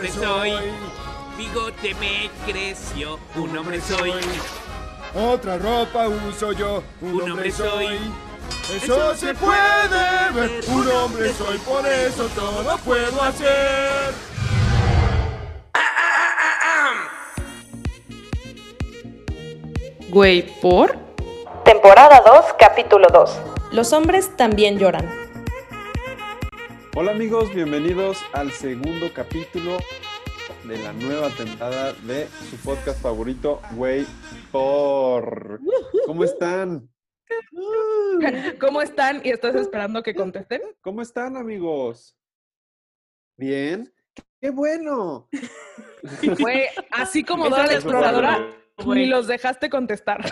hombre soy. Bigote me creció, un hombre soy. Otra ropa uso yo, un, Un hombre hombre soy. soy. Eso se puede ver, un hombre soy, por eso todo puedo hacer. Güey, ¿por? Temporada 2, capítulo 2. Los hombres también lloran. Hola amigos, bienvenidos al segundo capítulo de la nueva temporada de su podcast favorito, Güey por. ¿Cómo están? ¿Cómo están? ¿Y estás esperando que contesten? ¿Cómo están amigos? ¿Bien? ¡Qué bueno! Fue así como Dora la exploradora, ni los dejaste contestar.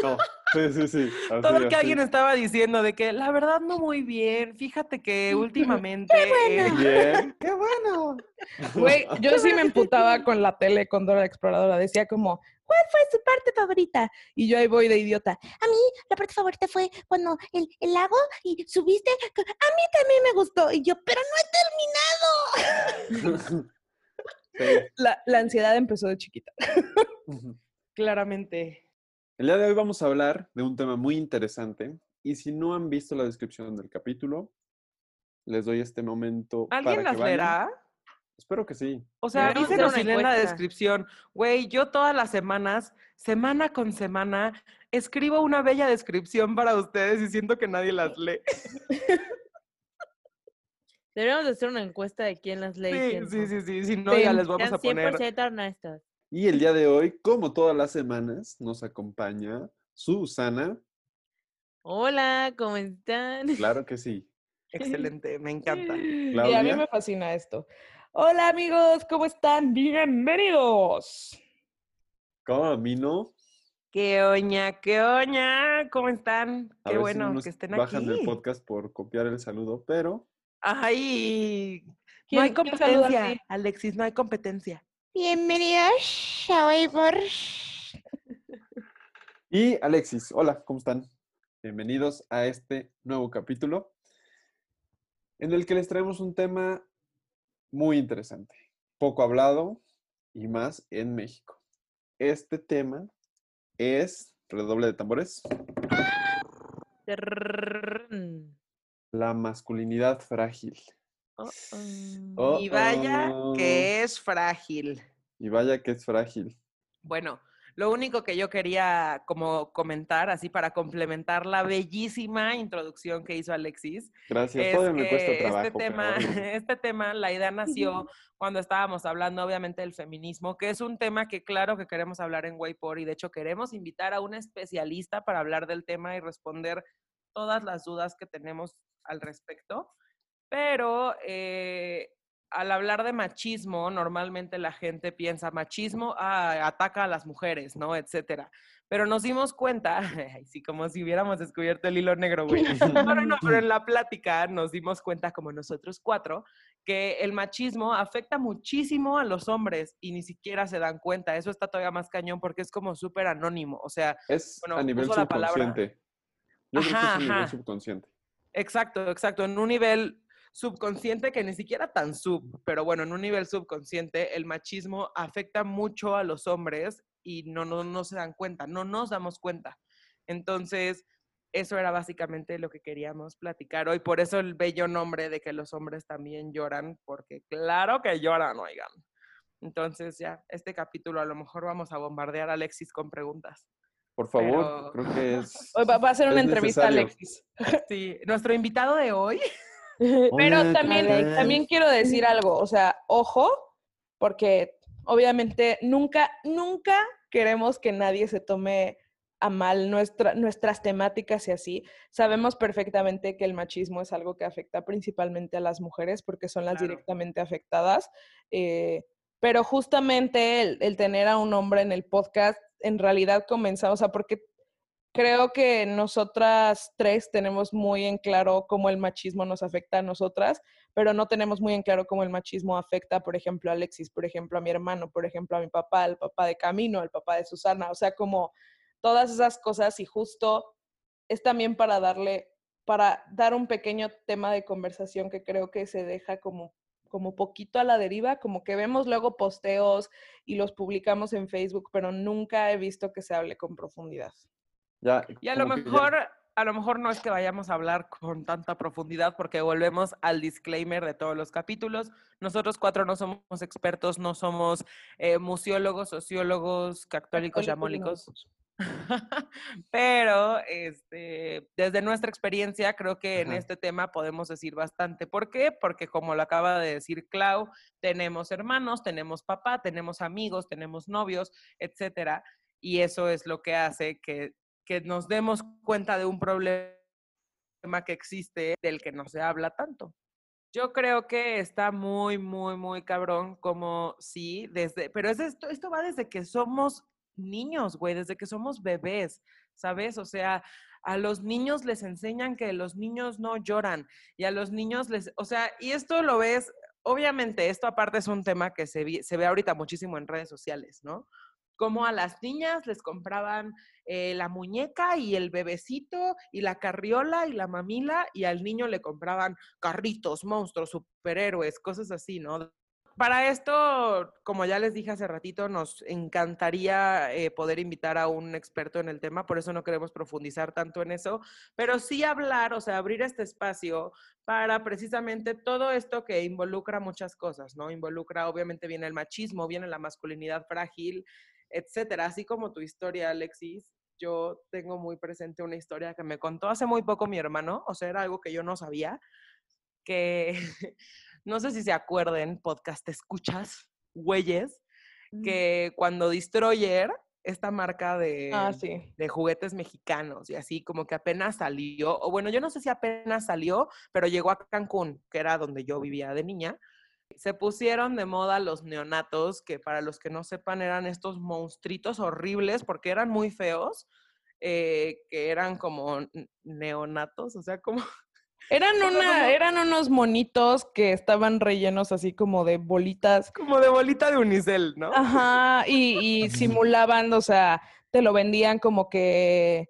No, sí, sí, sí. así, Todo lo que así. alguien estaba diciendo de que la verdad no muy bien. Fíjate que últimamente. eh, Bien, qué bueno. Güey, yo sí me emputaba con la tele con Dora la exploradora. Decía como, ¿cuál fue su parte favorita? Y yo ahí voy de idiota. A mí la parte favorita fue cuando el, el lago y subiste. A mí también me gustó. Y yo, pero no he terminado. Sí. La, la ansiedad empezó de chiquita. claramente. El día de hoy vamos a hablar de un tema muy interesante y si no han visto la descripción del capítulo, les doy este momento ¿Alguien para las que vayan. leerá? Espero que sí. O sea, hacer si leen la descripción. Güey, yo todas las semanas, semana con semana, escribo una bella descripción para ustedes y siento que nadie las lee. Deberíamos de hacer una encuesta de quién las lee Sí, sí, no. sí, sí. Si no, Sí, ya les vamos a poner. 100% honestos. Y el día de hoy, como todas las semanas, nos acompaña Susana. Hola, ¿cómo están? Claro que sí. Excelente, me encanta. Y a mí me fascina esto. Hola amigos, ¿cómo están? Bienvenidos. ¿Cómo a mí no? ¿Qué oña, qué oña? ¿Cómo están? A Qué si bueno no que estén bajan aquí. del podcast por copiar el saludo, pero Ay, no ¿Quién- hay competencia? Alexis, no hay competencia. Bienvenidos a. Y Alexis, hola, ¿cómo están? Bienvenidos a este nuevo capítulo en el que les traemos un tema muy interesante, poco hablado y más en México. Este tema es, redoble de tambores, la masculinidad frágil. Oh, oh. Oh, Y vaya que es frágil. Y vaya que es frágil. Bueno, lo único que yo quería como comentar, así para complementar la bellísima introducción que hizo Alexis, Gracias, es todavía me cuesta que trabajo. este tema, este tema, la idea nació cuando estábamos hablando obviamente del feminismo, que es un tema que claro que queremos hablar en Waypor y de hecho queremos invitar a un especialista para hablar del tema y responder todas las dudas que tenemos al respecto. Pero eh, al hablar de machismo, normalmente la gente piensa machismo, ah, ataca a las mujeres, ¿no? Etcétera. Pero nos dimos cuenta, sí, como si hubiéramos descubierto el hilo negro, güey. No, no, no, pero en la plática nos dimos cuenta, como nosotros cuatro, que el machismo afecta muchísimo a los hombres y ni siquiera se dan cuenta. Eso está todavía más cañón porque es como súper anónimo. O sea, Es bueno, a nivel subconsciente. Yo creo que es Ajá, a nivel ajá. subconsciente. Exacto, exacto. En un nivel subconsciente que ni siquiera tan sub, pero bueno, en un nivel subconsciente, el machismo afecta mucho a los hombres y no, no, no se dan cuenta, no nos damos cuenta. Entonces, eso era básicamente lo que queríamos platicar hoy. Por eso el bello nombre de que los hombres también lloran, porque claro que lloran, oigan. Entonces, ya, este capítulo a lo mejor vamos a bombardear a Alexis con preguntas. Por favor, Pero- creo que es. Hoy va, va a ser una entrevista a necesario. Alexis. Sí, nuestro invitado de hoy Pero Hola, también, también quiero decir algo, o sea, ojo, porque obviamente nunca, nunca queremos que nadie se tome a mal nuestra, nuestras temáticas y así. Sabemos perfectamente que el machismo es algo que afecta principalmente a las mujeres porque son las Claro. directamente afectadas. eh, pero justamente el, el tener a un hombre en el podcast en realidad comenzamos, o sea, porque creo que nosotras tres tenemos muy en claro cómo el machismo nos afecta a nosotras, pero no tenemos muy en claro cómo el machismo afecta, por ejemplo, a Alexis, por ejemplo, a mi hermano, por ejemplo, a mi papá, al papá de Camino, al papá de Susana, o sea, como todas esas cosas y justo es también para darle, para dar un pequeño tema de conversación que creo que se deja como como poquito a la deriva, como que vemos luego posteos y los publicamos en Facebook, pero nunca he visto que se hable con profundidad. Ya, Y a lo ya- mejor, a lo mejor no es que vayamos a hablar con tanta profundidad porque volvemos al disclaimer de todos los capítulos. Nosotros cuatro no somos expertos, no somos eh, museólogos, sociólogos, católicos, llamólicos. Pero este, desde nuestra experiencia creo que en este tema podemos decir bastante. ¿Por qué? Porque como lo acaba de decir Clau, tenemos hermanos, tenemos papá, tenemos amigos, tenemos novios, etcétera. Y eso es lo que hace que, que nos demos cuenta de un problema que existe del que no se habla tanto. Yo creo que está muy, muy, muy cabrón, como sí, desde, pero es esto, esto va desde que somos niños, güey, desde que somos bebés, ¿sabes? O sea, a los niños les enseñan que los niños no lloran y a los niños les, o sea, y esto lo ves, obviamente, esto aparte es un tema que se, se ve ahorita muchísimo en redes sociales, ¿no? Como a las niñas les compraban eh, la muñeca y el bebecito y la carriola y la mamila y al niño le compraban carritos, monstruos, superhéroes, cosas así, ¿no? Para esto, como ya les dije hace ratito, nos encantaría eh, poder invitar a un experto en el tema, por eso no queremos profundizar tanto en eso, pero sí hablar, o sea, abrir este espacio para precisamente todo esto que involucra muchas cosas, ¿no? Involucra, obviamente, viene el machismo, viene la masculinidad frágil, etcétera. Así como tu historia, Alexis, yo tengo muy presente una historia que me contó hace muy poco mi hermano, o sea, era algo que yo no sabía, que no sé si se acuerden, podcast escuchas, güeyes, que cuando Destroyer, esta marca de, Ah, sí. de juguetes mexicanos y así como que apenas salió, o bueno, yo no sé si apenas salió, pero llegó a Cancún, que era donde yo vivía de niña. Se pusieron de moda los neonatos, que para los que no sepan eran estos monstruitos horribles porque eran muy feos, eh, que eran como neonatos, o sea, como Eran, una, eran unos monitos que estaban rellenos así como de bolitas. como de bolita de unicel, ¿no? Ajá, y, y simulaban, o sea, te lo vendían como que,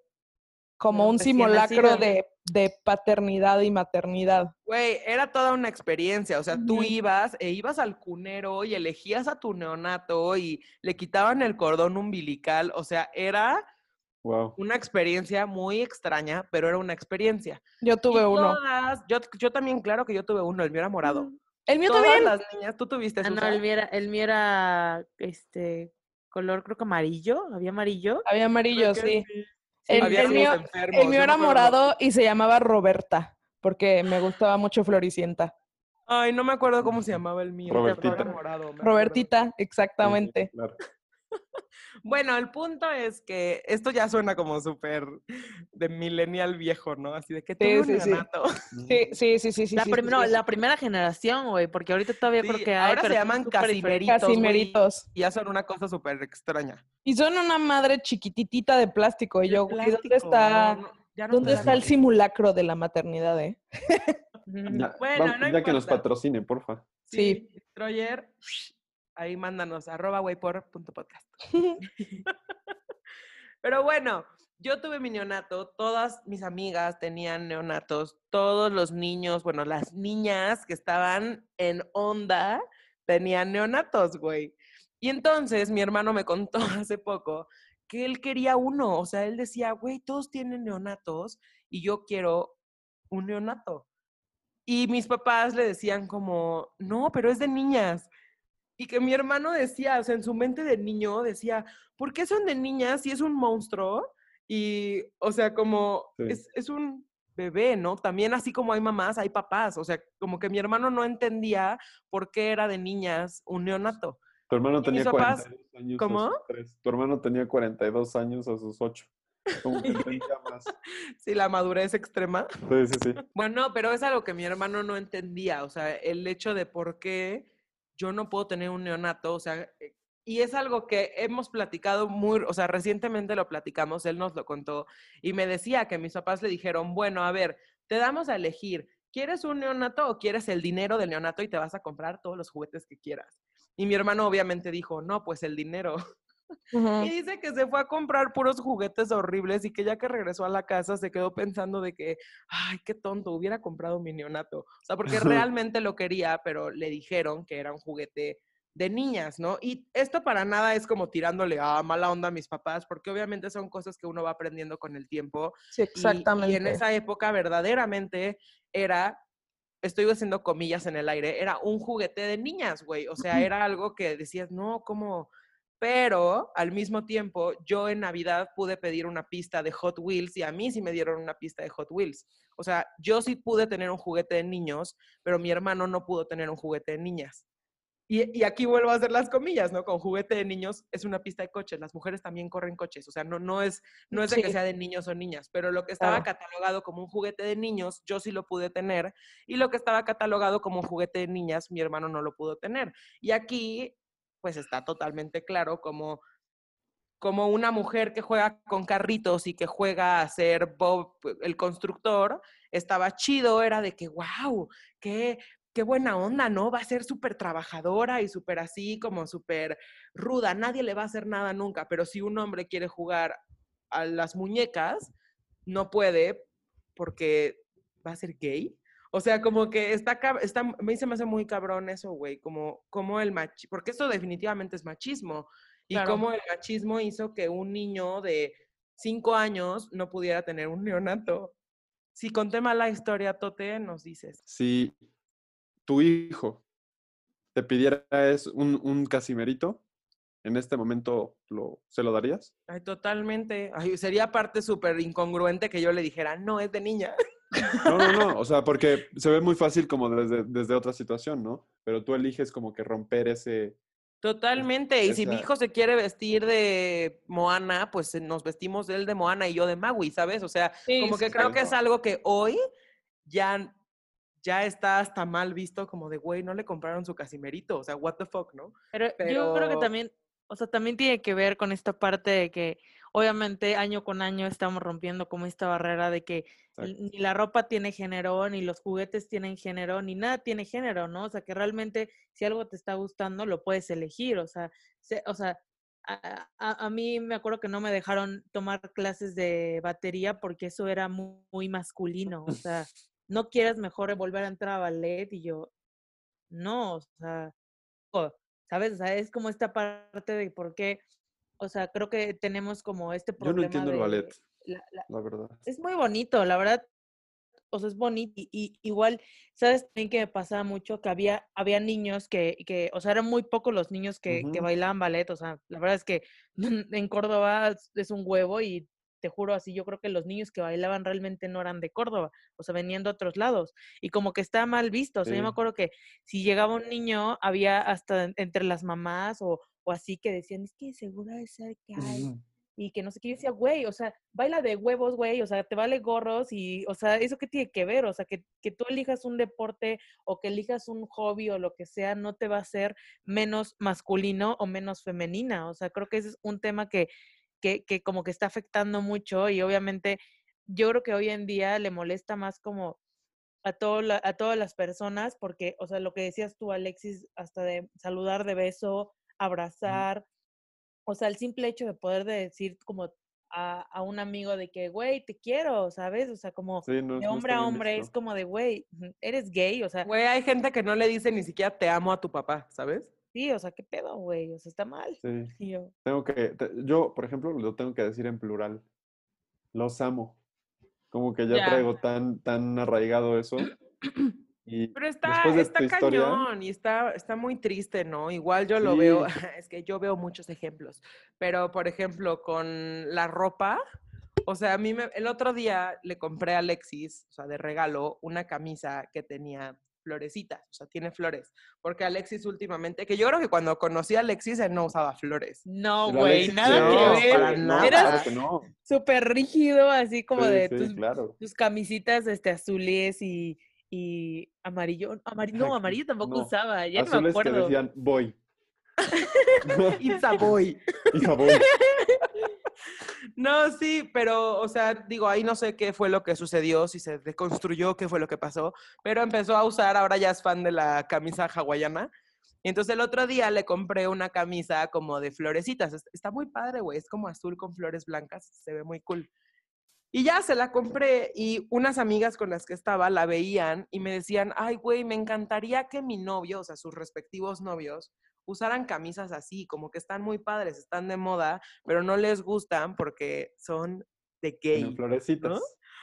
como un simulacro de, de paternidad y maternidad. Güey, era toda una experiencia, o sea, tú ibas e ibas al cunero y elegías a tu neonato y le quitaban el cordón umbilical, o sea, era Wow. una experiencia muy extraña, pero era una experiencia. Yo Y tuve uno. todas- yo, yo también, claro que yo tuve uno, el mío era morado. El mío Todas también. las niñas, ¿tú tuviste Ah, no, el mío era, el mío era, este, color creo que amarillo, había amarillo. Había amarillo, Creo que sí. El, Había el unos mío, enfermos, el mío yo era morado y se llamaba Roberta, porque me gustaba mucho Floricienta. Ay, no me acuerdo cómo se llamaba el mío. Robertita. morado. Robertita, exactamente. Claro. Bueno, el punto es que esto ya suena como súper de millennial viejo, ¿no? Así de que Sí, sí, sí. Sí, sí, sí, sí, sí. la, sí, prim- sí, no, sí. la primera generación, güey, porque ahorita todavía Sí, creo que hay, ahora se pero llaman casimeritos, Casimeritos. y ya son una cosa súper extraña. Y son una madre chiquititita de plástico. Y yo, güey, ¿dónde está, no, no, ya no ¿dónde está el simulacro de la maternidad, eh? Ya, Bueno, vamos- no ya que nos importa. patrocine, porfa. Sí. Destroyer, ahí mándanos, arroba waypor.podcast. Pero bueno, yo tuve mi neonato, todas mis amigas tenían neonatos, todos los niños, bueno, las niñas que estaban en onda tenían neonatos, güey. Y entonces mi hermano me contó hace poco que él quería uno, o sea, él decía, güey, todos tienen neonatos y yo quiero un neonato. Y mis papás le decían como, no, pero es de niñas. Y que mi hermano decía, o sea, en su mente de niño decía, ¿por qué son de niñas si es un monstruo? Y, o sea, como, Sí. es, es un bebé, ¿no? También así como hay mamás, hay papás. O sea, como que mi hermano no entendía por qué era de niñas un neonato. Tu hermano mis tenía papás- 42 años. a ¿Cómo? Tu hermano tenía 42 años a sus 8. Como que entendía más. Sí, la madurez extrema. Sí, sí, sí. Bueno, pero es algo que mi hermano no entendía, o sea, el hecho de por qué yo no puedo tener un neonato, o sea, eh, y es algo que hemos platicado muy, o sea, recientemente lo platicamos, él nos lo contó y me decía que mis papás le dijeron, bueno, a ver, te damos a elegir, ¿quieres un neonato o quieres el dinero del neonato y te vas a comprar todos los juguetes que quieras? Y mi hermano obviamente dijo, no, pues el dinero. Y dice que se fue a comprar puros juguetes horribles y que ya que regresó a la casa se quedó pensando de que, ay, qué tonto, hubiera comprado mi neonato. O sea, porque realmente lo quería, pero le dijeron que era un juguete de niñas, ¿no? Y esto para nada es como tirándole a mala onda a mis papás, porque obviamente son cosas que uno va aprendiendo con el tiempo. Sí, Y- exactamente. Y, en esa época verdaderamente era, estoy haciendo comillas en el aire, era un juguete de niñas, güey. O sea, era algo que decías, no, ¿cómo? Pero al mismo tiempo, yo en Navidad pude pedir una pista de Hot Wheels y a mí sí me dieron una pista de Hot Wheels. O sea, yo sí pude tener un juguete de niños, pero mi hermano no pudo tener un juguete de niñas. Y, y aquí vuelvo a hacer las comillas, ¿no? Con juguete de niños es una pista de coches. Las mujeres también corren coches. O sea, no, no es, no es de que sea de niños o niñas, pero lo que estaba catalogado como un juguete de niños, yo sí lo pude tener. Y lo que estaba catalogado como un juguete de niñas, mi hermano no lo pudo tener. Y aquí, pues está totalmente claro como como una mujer que juega con carritos y que juega a ser Bob el constructor, estaba chido, era de que, wow, qué, qué buena onda, ¿no? Va a ser súper trabajadora y súper así, como súper ruda, nadie le va a hacer nada nunca, pero si un hombre quiere jugar a las muñecas, no puede porque va a ser gay. O sea, como que está, cab- está me se me hace muy cabrón eso, güey, como, como el machismo, porque esto definitivamente es machismo. Y Claro. cómo el machismo hizo que un niño de cinco años no pudiera tener un neonato. Si conté mal la historia, Tote, nos dices. Si tu hijo te pidiera es un, un casimerito, en este momento lo, ¿se lo darías? Ay, totalmente. Ay, sería parte súper incongruente que yo le dijera, no, es de niña. No, no, no. O sea, porque se ve muy fácil como desde, desde otra situación, ¿no? Pero tú eliges como que romper ese... Totalmente. Y si mi hijo se quiere vestir de Moana, pues eh, nos vestimos él de Moana y yo de Maui, ¿sabes? O sea, Sí, como sí, que creo que es algo que hoy ya, ya está hasta mal visto, como de, güey, no le compraron su casimerito. O sea, what the fuck, ¿no? Pero, yo creo que también, o sea, también tiene que ver con esta parte de que obviamente año con año estamos rompiendo como esta barrera de que Exacto. ni la ropa tiene género, ni los juguetes tienen género, ni nada tiene género, ¿no? O sea, que realmente si algo te está gustando, lo puedes elegir, o sea, se- o sea, a, a- a mí me acuerdo que no me dejaron tomar clases de batería porque eso era mu- muy, masculino, o sea, no quieres mejor volver a entrar a ballet y yo, no, o sea, ¿sabes? O sea, es como esta parte de por qué, o sea, creo que tenemos como este Yo problema no entiendo el ballet, la- la- la verdad. es muy bonito, la verdad. O sea, es bonito. Y, y igual, ¿sabes también que me pasaba mucho? Que había, había niños que, que, o sea, eran muy pocos los niños que, que bailaban ballet. O sea, la verdad es que en Córdoba es- un huevo y te juro así, yo creo que los niños que bailaban realmente no eran de Córdoba, o sea, venían de otros lados. Y como que está mal visto. O sea, yo me acuerdo que si llegaba un niño, había hasta en- entre las mamás o, o así que decían, es que seguro es ser que hay y que no sé qué, yo decía, güey, o sea, baila de huevos, güey, o sea, te vale gorros y, o sea, ¿eso qué tiene que ver? O sea, que, que tú elijas un deporte o que elijas un hobby o lo que sea, no te va a hacer menos masculino o menos femenina. O sea, creo que ese es un tema que, que, que como que está afectando mucho y obviamente yo creo que hoy en día le molesta más como a, todo la- a todas las personas porque, o sea, lo que decías tú, Alexis, hasta de saludar de beso, abrazar, o sea, el simple hecho de poder de decir como a, a un amigo de que, güey, te quiero, ¿sabes? O sea, como Sí, no, de hombre a hombre es como de, güey, eres gay, o sea, Güey, hay gente que no le dice ni siquiera te amo a tu papá, ¿sabes? sí, o sea, qué pedo, güey, o sea, está mal. Sí. Yo, Tengo que, te- yo, por ejemplo, lo tengo que decir en plural. Los amo. Como que ya Ya. traigo tan, tan arraigado eso. Y Pero está, de está tu historia, cañón y está, está muy triste, ¿no? Igual yo lo veo, es que yo veo muchos ejemplos, pero por ejemplo, con la ropa, o sea, a mí me- el otro día le compré a Alexis, o sea, de regalo, una camisa que tenía florecitas, o sea, tiene flores, porque Alexis últimamente, que yo creo que cuando conocí a Alexis él no usaba flores. no, güey, nada no, que ver. para nada. Claro que no. súper rígido, así como Sí, de sí, tus, claro. tus camisitas este, azules y, y amarillo. Amarillo, no, amarillo tampoco no. usaba, ya no me Azules que acuerdo. decían voy. It's a boy. Hija, voy. No, sí, pero, o sea, digo, ahí no sé qué fue lo que sucedió, si se deconstruyó, qué fue lo que pasó, pero empezó a usar, ahora ya es fan de la camisa hawaiana, Y entonces el otro día le compré una camisa como de florecitas. Es- Está muy padre, güey. Es como azul con flores blancas. Se ve muy cool. Y ya se la compré y unas amigas con las que estaba la veían y me decían, ay, güey, me encantaría que mi novio, o sea, sus respectivos novios, usaran camisas así, como que están muy padres, están de moda, pero no les gustan porque son de gay. florecitas.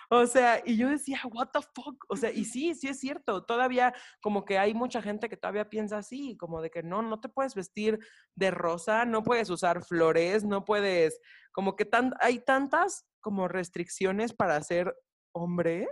O sea, y yo decía, what the fuck? O sea, y sí, sí es cierto, todavía como que hay mucha gente que todavía piensa así, como de que no, no te puedes vestir de rosa, no puedes usar flores, no puedes, como que tan, hay tantas como restricciones para ser hombre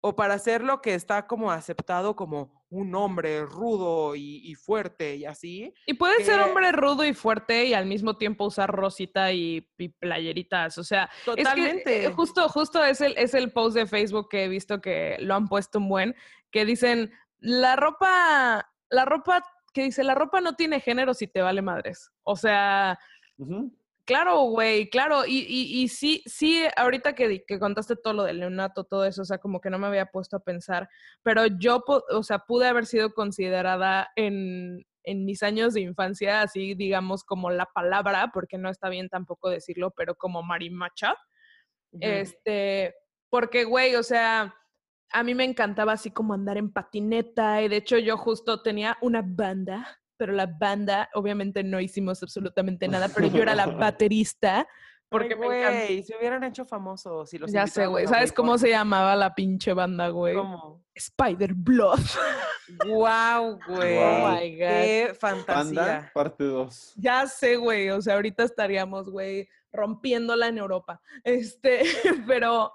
o para ser lo que está como aceptado como un hombre rudo y, y fuerte y así. Y puede ser que- hombre rudo y fuerte y al mismo tiempo usar rosita y, y playeritas. O sea, es que, Totalmente. eh, justo, justo es el, es el post de Facebook que he visto que lo han puesto un buen, que dicen, la ropa, la ropa, que dice, la ropa no tiene género si te vale madres. O sea, Ujú. Claro, güey, claro. Y, y, y sí, sí, ahorita que, que contaste todo lo de Leonato, todo eso, o sea, como que no me había puesto a pensar, pero yo, o sea, pude haber sido considerada en, en mis años de infancia, así digamos como la palabra, porque no está bien tampoco decirlo, pero como marimacha. Este, porque, güey, o sea, a mí me encantaba así como andar en patineta y de hecho yo justo tenía una banda, pero la banda, obviamente no hicimos absolutamente nada, pero yo era la baterista porque güey, se hubieran hecho famosos si los Ya sé, güey. ¿Sabes cómo se llamaba la pinche banda, güey? ¿Cómo? Spider Blood. Wow, güey. Oh my God. Qué fantasía. parte 2. Ya sé, güey. O sea, ahorita estaríamos, güey, rompiéndola en Europa. Este, pero,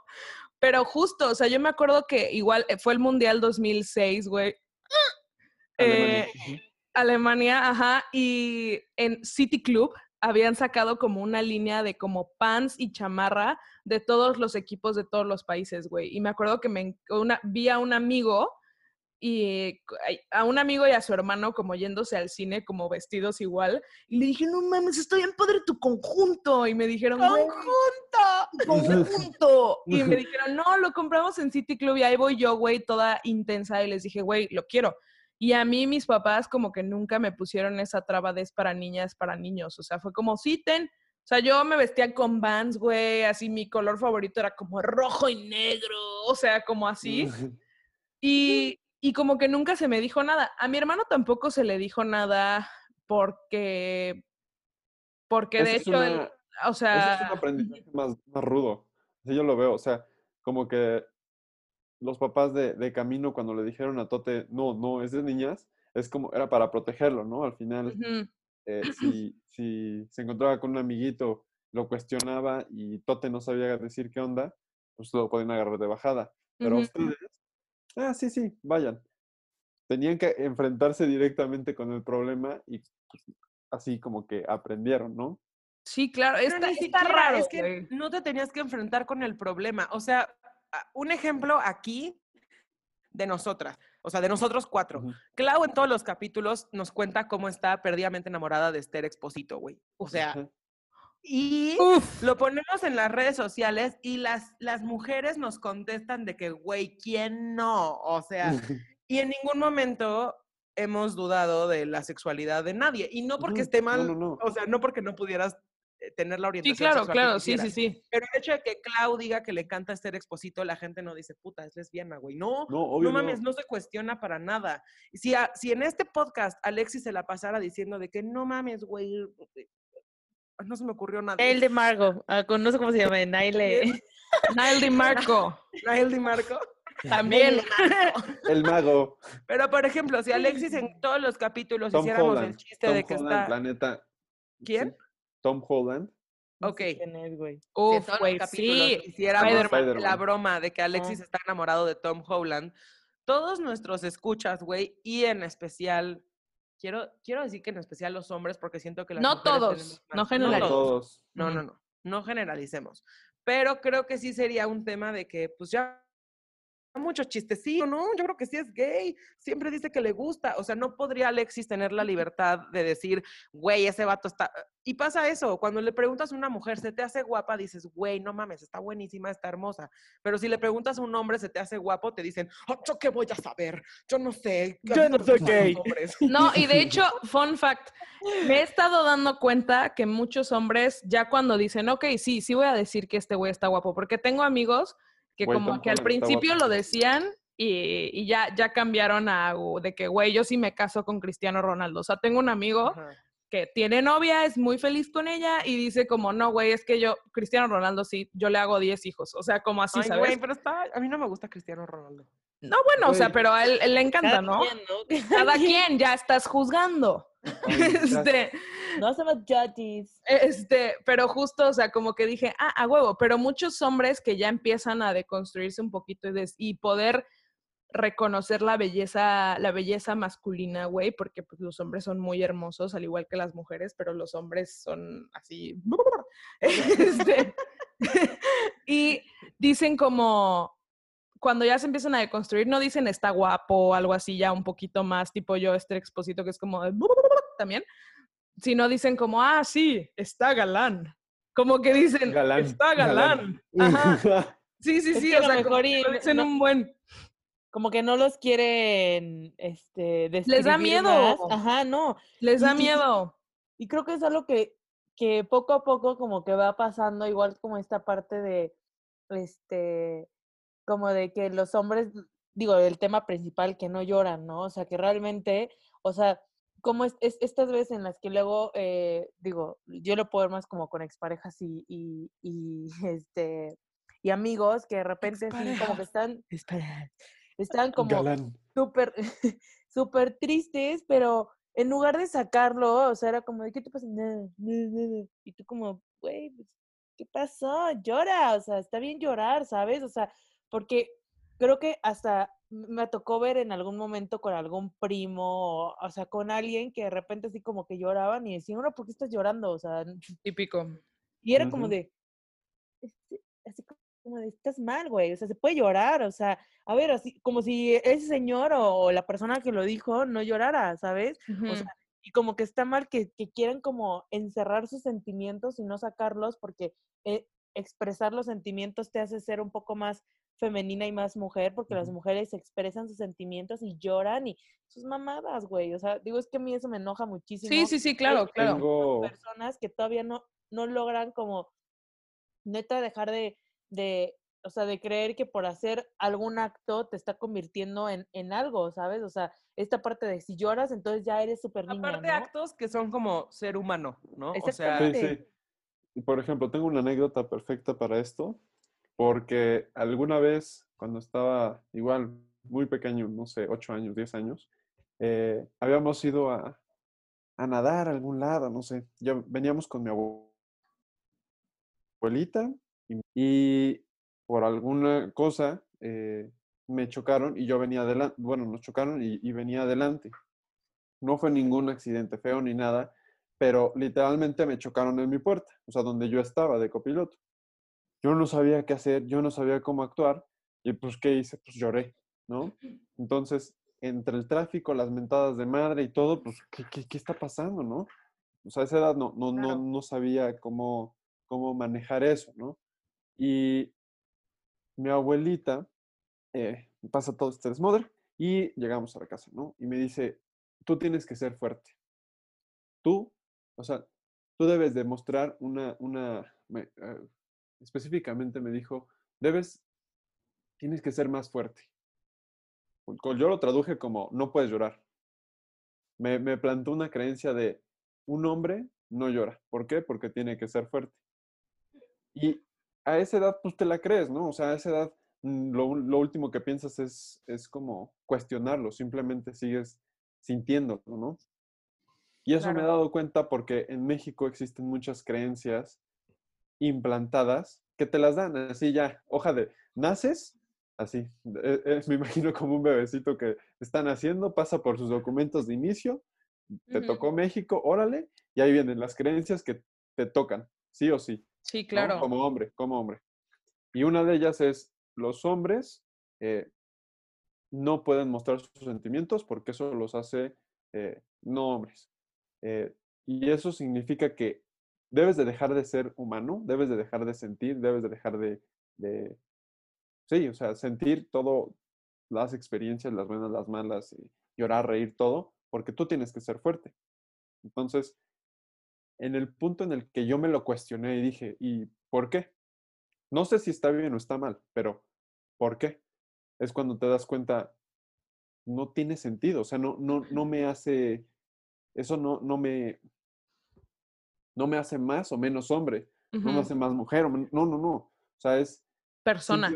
pero justo, o sea, yo me acuerdo que igual eh, fue el Mundial 2006, güey. Eh. Alemania, ajá, y en City Club habían sacado como una línea de como pants y chamarra de todos los equipos de todos los países, güey. Y me acuerdo que me una, vi a un amigo y a un amigo y a su hermano como yéndose al cine como vestidos igual y le dije, no mames, estoy en padre tu conjunto y me dijeron, "Güey, conjunto. Y me dijeron, no, lo compramos en City Club y ahí voy yo, güey, toda intensa y les dije, güey, lo quiero. Y a mí mis papás como que nunca me pusieron esa traba de es para niñas, para niños. O sea, fue como, sí, ten. O sea, yo me vestía con Vans, güey, así mi color favorito era como rojo y negro, o sea, como así. Y, y como que nunca se me dijo nada. A mi hermano tampoco se le dijo nada porque, porque de hecho, él, o sea... Es un aprendizaje más, más rudo. Así yo lo veo. O sea, como que los papás de, de Camino, cuando le dijeron a Tote, no, no, es de niñas, es como, era para protegerlo, ¿no? Al final, eh, si, si se encontraba con un amiguito, lo cuestionaba y Tote no sabía decir qué onda, pues lo podían agarrar de bajada. Pero ustedes, ah, sí, sí, vayan. Tenían que enfrentarse directamente con el problema y pues, así como que aprendieron, ¿no? Sí, claro, Pero está, ni está raro, es que no te tenías que enfrentar con el problema. O sea, un ejemplo aquí de nosotras, o sea, de nosotros cuatro. Clau en todos los capítulos nos cuenta cómo está perdidamente enamorada de Esther Exposito, güey. O sea, y Uf, lo ponemos en las redes sociales y las, las mujeres nos contestan de que, güey, ¿quién no? O sea, y en ningún momento hemos dudado de la sexualidad de nadie. Y no porque esté No, mal, no, no. o sea, no porque no pudieras tener la sí, orientación claro, sexual que claro, sí, sí, sí. Pero el hecho de que Clau diga que le encanta Esther Exposito, la gente no dice, puta, es lesbiana, güey. No, No, obvio no mames, no. no se cuestiona para nada. Y Si, a- si en este podcast Alexis se la pasara diciendo de que no mames, güey, eh, no se me ocurrió nada. El de Margo, ah, con- no sé cómo se llama, Naile. Nail Di Marco, Nael Di Marco. también. El mago. Pero, por ejemplo, si Alexis en todos los capítulos Tom hiciéramos Holland. el chiste Tom de que Holland, está... la neta. ¿Quién? sí, Tom Holland. No Ok. güey. Uf, güey, sí. hiciéramos la broma de que Alexis está enamorado de Tom Holland, todos nuestros escuchas, güey, y en especial, quiero, quiero decir que en especial los hombres, porque siento que las No todos, no más- generalices. todos. No, no, no, no generalicemos. Pero creo que sí sería un tema de que, pues ya mucho chistecito, ¿no? Yo creo que sí es gay. Siempre dice que le gusta. O sea, no podría Alexis tener la libertad de decir, güey, ese vato está. Y pasa eso. Cuando le preguntas a una mujer, ¿se te hace guapa? Dices, güey, no mames, está buenísima, está hermosa. Pero si le preguntas a un hombre, ¿se te hace guapo? Te dicen, "Oh, ¿yo qué voy a saber? Yo no sé. Yo no soy gay". hombres". No, y de hecho, fun fact, me he estado dando cuenta que muchos hombres ya cuando dicen, ok, sí, sí voy a decir que este güey está guapo, porque tengo amigos que como que al principio lo decían y, y ya, ya cambiaron a de que, güey, yo sí me caso con Cristiano Ronaldo. O sea, tengo un amigo Ajá. Que tiene novia, es muy feliz con ella y dice como, no, güey, es que yo, Cristiano Ronaldo sí, yo le hago 10 hijos. O sea, como así, Ay, ¿sabes? güey, pero está. A mí no me gusta Cristiano Ronaldo. No, bueno, o sea, pero a él, él le encanta, Cada ¿no? quien, ¿no? Cada quien ya estás juzgando. este, No somos judges. Este, pero justo, o sea, como que dije, ah, a huevo, pero muchos hombres que ya empiezan a deconstruirse un poquito y, des- y poder reconocer la belleza, la belleza masculina, güey, porque pues, los hombres son muy hermosos, al igual que las mujeres, pero los hombres son así. Este, y dicen como, cuando ya se empiezan a deconstruir, no dicen está guapo o algo así, ya un poquito más tipo yo, este exposito que es como de también, sino dicen como, ah, sí, está galán. Como que dicen, Galán, está galán. galán. Ajá. Sí, sí, Es sí, que o sea, como mejor que y lo dicen no- un buen. Como que no los quieren, este, Les da miedo. más. Ajá, no. Les da y- miedo. Y creo que es algo que, que poco a poco como que va pasando, igual como esta parte de, este, como de que los hombres, digo, el tema principal, que no lloran, ¿no? O sea, que realmente, o sea, como es, es- estas veces en las que luego, eh, digo, yo lo puedo ver más como con exparejas y, y, y, este, y amigos que de repente sí, como que están, están como súper, súper tristes, pero en lugar de sacarlo, o sea, era como, ¿de qué te pasa? Y tú como, güey, pues, ¿qué pasó? Llora, o sea, está bien llorar, ¿sabes? O sea, porque creo que hasta me tocó ver en algún momento con algún primo, o, o sea, con alguien que de repente así como que lloraban y decían, no, ¿por qué estás llorando? O sea, Típico. y era como de, este, así como de, estás mal, güey, o sea, se puede llorar, o sea, a ver, así como si ese señor o, o la persona que lo dijo no llorara, ¿sabes? O sea, y como que está mal que, que quieran como encerrar sus sentimientos y no sacarlos porque eh, expresar los sentimientos te hace ser un poco más femenina y más mujer porque las mujeres expresan sus sentimientos y lloran y sus mamadas, güey. O sea, digo, es que a mí eso me enoja muchísimo Sí, sí, sí, claro, claro. Tengo, personas que todavía no, no logran como neta dejar de, de, o sea, de creer que por hacer algún acto te está convirtiendo en, en algo, ¿sabes? O sea, esta parte de si lloras, entonces ya eres súper niña, Aparte, ¿no? actos que son como ser humano, ¿no? O sea, sí, sí. Y por ejemplo, tengo una anécdota perfecta para esto, porque alguna vez, cuando estaba igual muy pequeño, no sé, 8 años, 10 años, eh, habíamos ido a, a nadar a algún lado, no sé. Ya veníamos con mi abue- abuelita y por alguna cosa eh, me chocaron y yo venía adelante, bueno, nos chocaron y, y venía adelante. No fue ningún accidente feo ni nada, pero literalmente me chocaron en mi puerta, o sea, donde yo estaba de copiloto. Yo no sabía qué hacer, yo no sabía cómo actuar, y pues, ¿qué hice? Pues lloré, ¿no? Entonces, entre el tráfico, las mentadas de madre y todo, pues, ¿qué, qué, qué está pasando, no? O sea, a esa edad no, no, no, Claro. no sabía cómo, cómo manejar eso, ¿no? Y mi abuelita eh, pasa todo este desmadre y llegamos a la casa, ¿no? Y me dice, tú tienes que ser fuerte. Tú, o sea, tú debes demostrar una, una, me- eh, específicamente me dijo, debes, tienes que ser más fuerte. Yo lo traduje como, no puedes llorar. Me, me plantó una creencia de, un hombre no llora. ¿Por qué? Porque tiene que ser fuerte. Y a esa edad, pues te la crees, ¿no? O sea, a esa edad, mm, lo, último que piensas es, es como cuestionarlo, simplemente sigues sintiéndolo, ¿no? Y eso me he dado cuenta porque en México existen muchas creencias implantadas que te las dan así ya, hoja de, naces, así, e- es- me imagino como un bebecito que están haciendo, pasa por sus documentos de inicio, te tocó México, órale, y ahí vienen las creencias que te tocan, sí o sí. Sí, ¿no? claro. Como hombre, como hombre. Y una de ellas es, los hombres eh, no pueden mostrar sus sentimientos porque eso los hace eh, no hombres. Eh, y eso significa que debes de dejar de ser humano, debes de dejar de sentir, debes de dejar de, de sí, o sea, sentir todo, las experiencias, las buenas, las malas, eh, llorar, reír, todo, porque tú tienes que ser fuerte. Entonces, en el punto en el que yo me lo cuestioné y dije, ¿y por qué? No sé si está bien o está mal, pero ¿por qué? Es cuando te das cuenta, no tiene sentido, o sea, no, no, no me hace, eso no, no me, no me hace más o menos hombre, no me hace más mujer, no, no, no, o sea, es Persona.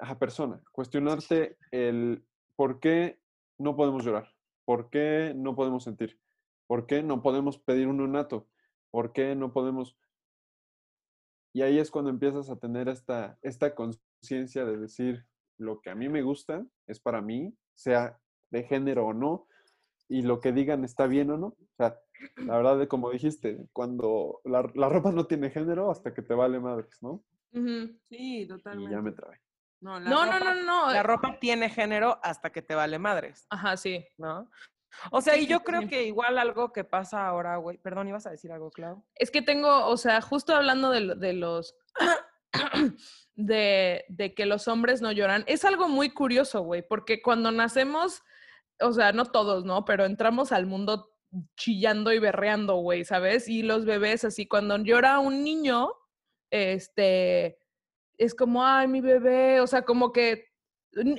ajá, persona, cuestionarte el por qué no podemos llorar, por qué no podemos sentir, por qué no podemos pedir un neonato, por qué no podemos... Y ahí es cuando empiezas a tener esta, esta conciencia de decir, lo que a mí me gusta es para mí, sea de género o no, y lo que digan está bien o no. O sea, la verdad, de como dijiste, cuando la, la ropa no tiene género hasta que te vale madres, ¿no? Sí, Y totalmente. ya me trabé. No, la No, no, ropa- no, no. La eh, ropa tiene género hasta que te vale madres, Ajá, sí. ¿no? O sea, y yo creo que igual algo que pasa ahora, güey. Perdón, ibas a decir algo, Clau. Es que tengo, o sea, justo hablando de, de los. De, de que los hombres no lloran, es algo muy curioso, güey, porque cuando nacemos, o sea, no todos, ¿no? Pero entramos al mundo chillando y berreando, güey, ¿sabes? Y los bebés, así, cuando llora un niño, este, es como, ay, mi bebé, o sea, como que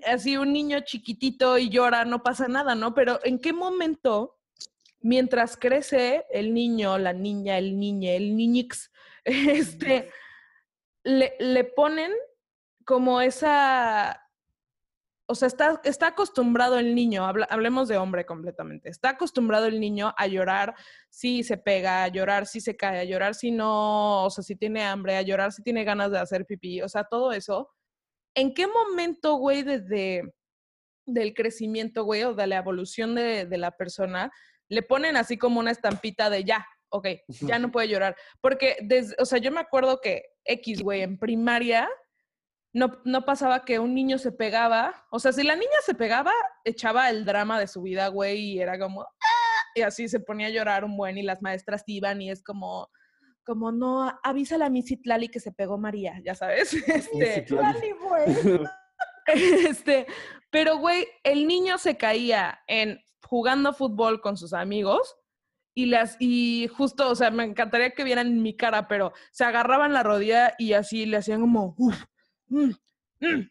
así un niño chiquitito y llora, no pasa nada, ¿no? Pero ¿en qué momento, mientras crece el niño, la niña, el niñe, el niñix, este, le, le ponen como esa, o sea, está, está acostumbrado el niño, hablemos de hombre completamente, está acostumbrado el niño a llorar si se pega, a llorar si se cae, a llorar si no, o sea, si tiene hambre, a llorar si tiene ganas de hacer pipí, o sea, todo eso. ¿En qué momento, güey, desde del crecimiento, güey, o de la evolución de, de la persona, le ponen así como una estampita de ya, ok, ya no puede llorar? Porque, desde, o sea, yo me acuerdo que X, güey, en primaria, no, no pasaba que un niño se pegaba. O sea, si la niña se pegaba, echaba el drama de su vida, güey, y era como, "Ah", y así se ponía a llorar un buen y las maestras iban y es como, como, no, avísale a mi Citlali que se pegó María, ya sabes. Este, Citlali. este, pero güey, el niño se caía en jugando fútbol con sus amigos y las y justo, o sea, me encantaría que vieran mi cara, pero se agarraban la rodilla y así le hacían como "Uf, mm, mm,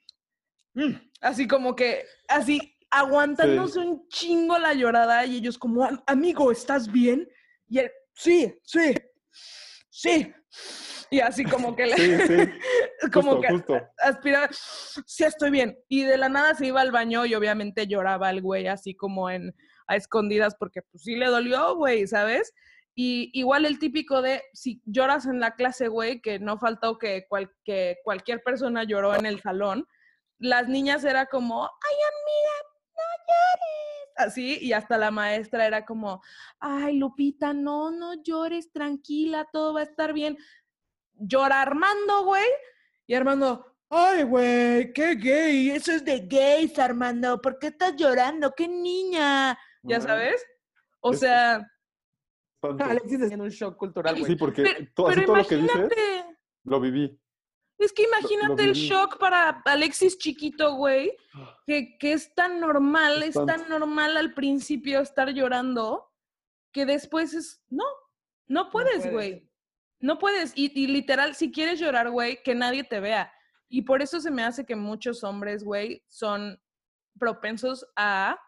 mm", así como que así aguantándose un chingo la llorada y ellos como "Am- amigo, ¿estás bien? Y él, sí, sí, sí. Y así como que le, Sí, sí, como justo, que justo. aspiraba, sí estoy bien. Y de la nada se iba al baño y obviamente lloraba el güey así como en a escondidas porque pues sí le dolió, güey, ¿sabes? Y igual el típico de si lloras en la clase, güey, que no faltó que, cual- que cualquier persona lloró en el salón, las niñas era como, ay amiga, llores. Así, y hasta la maestra era como, ay Lupita, no, no llores, tranquila, todo va a estar bien. Llora Armando, güey, y Armando, ay, güey, qué gay, eso es de gays, Armando, ¿por qué estás llorando? ¡Qué niña! ¿Ya sabes? O Es- sea. Alexis está haciendo un shock cultural, güey. Sí, porque pero, to- así pero todo lo que dices, imagínate, lo viví. Es que lo imagínate el shock para Alexis chiquito, güey, que, que es tan normal, es tan normal al principio estar llorando, que después es, no, no puedes, puedes. güey. No puedes. Y, y literal, si quieres llorar, güey, que nadie te vea. Y por eso se me hace que muchos hombres, güey, son propensos a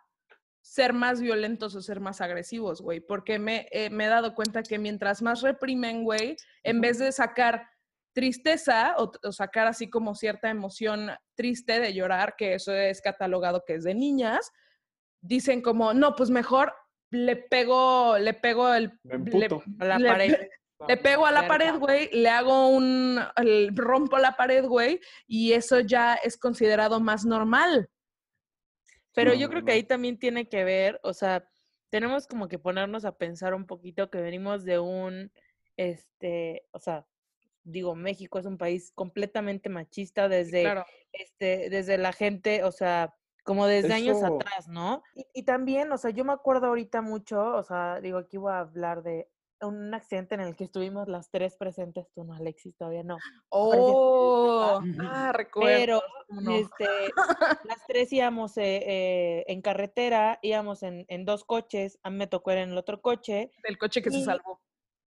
ser más violentos o ser más agresivos, güey. Porque me, eh, me he dado cuenta que mientras más reprimen, güey, en vez de sacar tristeza o, o sacar así como cierta emoción triste de llorar, que eso es catalogado que es de niñas, dicen como, no, pues mejor le pego, le pego el... Le- la le- pared. le pego a la pared, güey, le hago un, el- rompo la pared, güey, y eso ya es considerado más normal. Pero No, yo creo no. que ahí también tiene que ver, o sea, tenemos como que ponernos a pensar un poquito que venimos de un, este, o sea, digo, México es un país completamente machista desde, Claro. este, desde la gente, o sea, como desde años atrás, ¿no? Y, y también, o sea, yo me acuerdo ahorita mucho, o sea, digo, aquí voy a hablar de un accidente en el que estuvimos las tres presentes, tú no, Alexis, todavía no. Oh, Ah, recuerdo. Pero este, las tres íbamos eh, eh, en carretera, íbamos en, en dos coches, a mí me tocó ir en el otro coche, el coche que se salvó.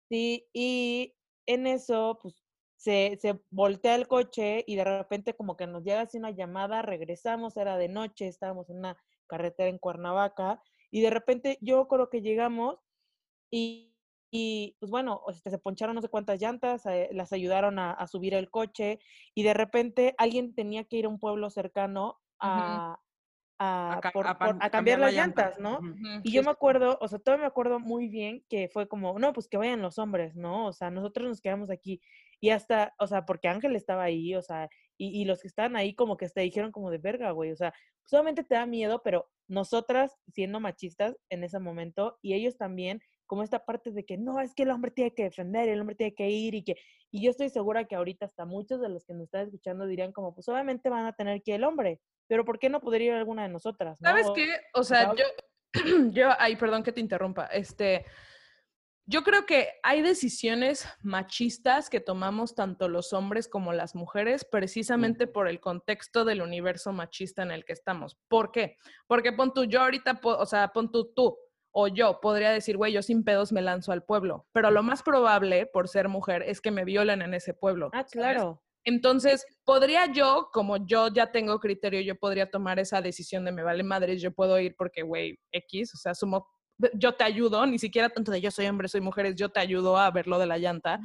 sí, y en eso, pues, se, se voltea el coche y de repente como que nos llega así una llamada, regresamos, era de noche, estábamos en una carretera en Cuernavaca, y de repente yo creo que llegamos y, y, pues bueno, se poncharon no sé cuántas llantas, eh, las ayudaron a, a subir el coche y de repente alguien tenía que ir a un pueblo cercano a, a, por- a por- pan- a cambiar las la llanta. llantas, ¿no? Y yo me acuerdo, o sea, todavía me acuerdo muy bien que fue como, no, pues que vayan los hombres, ¿no? O sea, nosotros nos quedamos aquí. Y hasta, o sea, porque Ángel estaba ahí, o sea, y, y los que estaban ahí como que te dijeron como de verga, güey, o sea, solamente te da miedo, pero nosotras siendo machistas en ese momento y ellos también, como esta parte de que no, es que el hombre tiene que defender, el hombre tiene que ir y que, y yo estoy segura que ahorita hasta muchos de los que nos están escuchando dirían como, pues obviamente van a tener que ir el hombre, pero ¿por qué no podría ir alguna de nosotras? ¿no? ¿Sabes qué? O sea, yo, yo, ay, perdón que te interrumpa. Este, yo creo que hay decisiones machistas que tomamos tanto los hombres como las mujeres precisamente por el contexto del universo machista en el que estamos. ¿Por qué? Porque pon tú, yo ahorita, o sea, pon tú, tú o yo podría decir, güey, yo sin pedos me lanzo al pueblo, pero lo más probable por ser mujer es que me violen en ese pueblo. Ah, ¿sabes? claro. Entonces, podría yo, como yo ya tengo criterio, yo podría tomar esa decisión de me vale madres, yo puedo ir porque, güey, X, o sea, sumo, yo te ayudo, ni siquiera tanto de yo soy hombre, soy mujer, es yo te ayudo a ver lo de la llanta,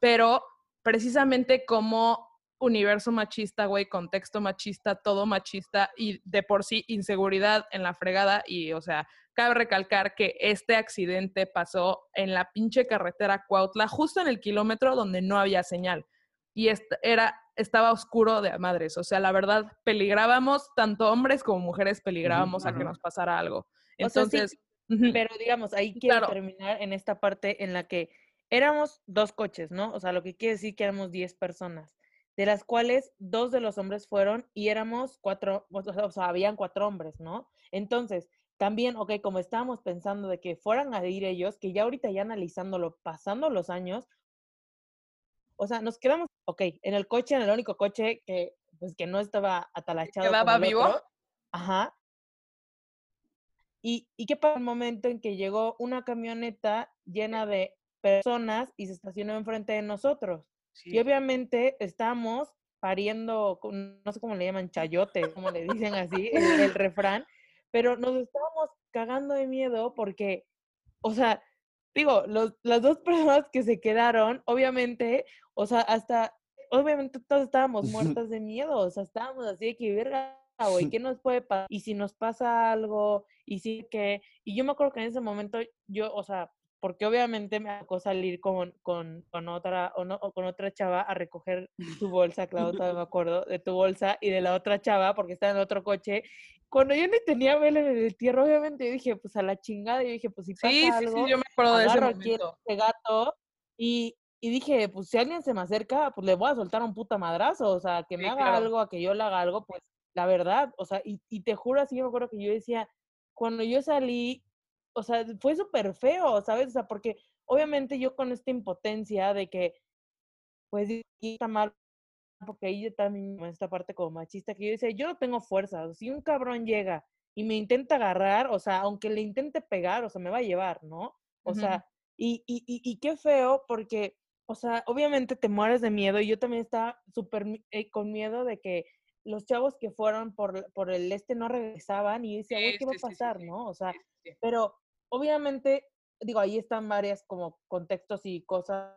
pero precisamente como universo machista, güey, contexto machista, todo machista y de por sí inseguridad en la fregada y, o sea, cabe recalcar que este accidente pasó en la pinche carretera Cuautla, justo en el kilómetro donde no había señal y era, estaba oscuro de madres. O sea, la verdad, peligrábamos, tanto hombres como mujeres peligrábamos a que nos pasara algo. O sea, sí, Entonces, Pero digamos, ahí quiero Claro. terminar en esta parte en la que éramos dos coches, ¿no? O sea, lo que quiere decir que éramos 10 personas, de las cuales dos de los hombres fueron y éramos cuatro, o sea, habían cuatro hombres, ¿no? Entonces, también, ok, como estábamos pensando de que fueran a ir ellos, que ya ahorita ya analizándolo, pasando los años, o sea, nos quedamos, ok, en el coche, en el único coche que, pues, que no estaba atalachado. ¿Quedaba vivo? otro. Ajá. ¿Y, ¿Y qué pasó el momento en que llegó una camioneta llena de personas y se estacionó enfrente de nosotros? Y obviamente estamos pariendo, no sé cómo le llaman, chayote, como le dicen así, el, el refrán, pero nos estábamos cagando de miedo porque, o sea, digo, los, las dos personas que se quedaron, obviamente, o sea, hasta, obviamente todos estábamos muertas de miedo, o sea, estábamos así de que, verga, güey, ¿qué nos puede pasar? Y si nos pasa algo, y si que, y yo me acuerdo que en ese momento yo, o sea, porque obviamente me tocó salir con, con, con otra o, no, o con otra chava a recoger tu bolsa, Clau, todavía me acuerdo, de tu bolsa y de la otra chava, porque estaba en otro coche. Cuando yo ni tenía vela en el tierra, obviamente yo dije, pues a la chingada, yo dije, pues si pasa sí, algo, sí, yo me acuerdo de ese momento. este gato y, y dije, pues si alguien se me acerca, pues le voy a soltar un puta madrazo, o sea, que me Sí, haga claro. algo, a que yo le haga algo, pues la verdad, o sea, y, y te juro así, yo me acuerdo que yo decía, cuando yo salí, o sea, fue súper feo, ¿sabes? O sea, porque obviamente yo con esta impotencia de que, pues, y está mal, porque ahí también, esta parte como machista, que yo decía, yo no tengo fuerza, si un cabrón llega y me intenta agarrar, o sea, aunque le intente pegar, o sea, me va a llevar, ¿no? O Ujú. sea, y, y, y, y qué feo, porque, o sea, obviamente te mueres de miedo, y yo también estaba súper eh, con miedo de que los chavos que fueron por, por el este no regresaban, y yo decía, güey, ¿qué va a pasar, no? O sea, pero obviamente, digo, ahí están varias como contextos y cosas.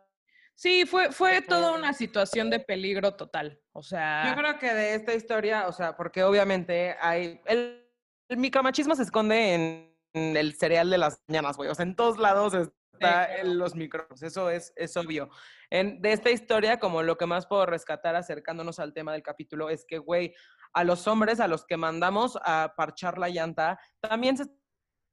Sí, fue, fue toda una situación de peligro total. O Yo sea, creo que de esta historia, o sea, porque obviamente hay. El, el micromachismo se esconde en, en el cereal de las mañanas, güey. O sea, en todos lados está claro. los micros. Eso es, es obvio. En, de esta historia, como lo que más puedo rescatar acercándonos al tema del capítulo, es que, güey, a los hombres a los que mandamos a parchar la llanta, también se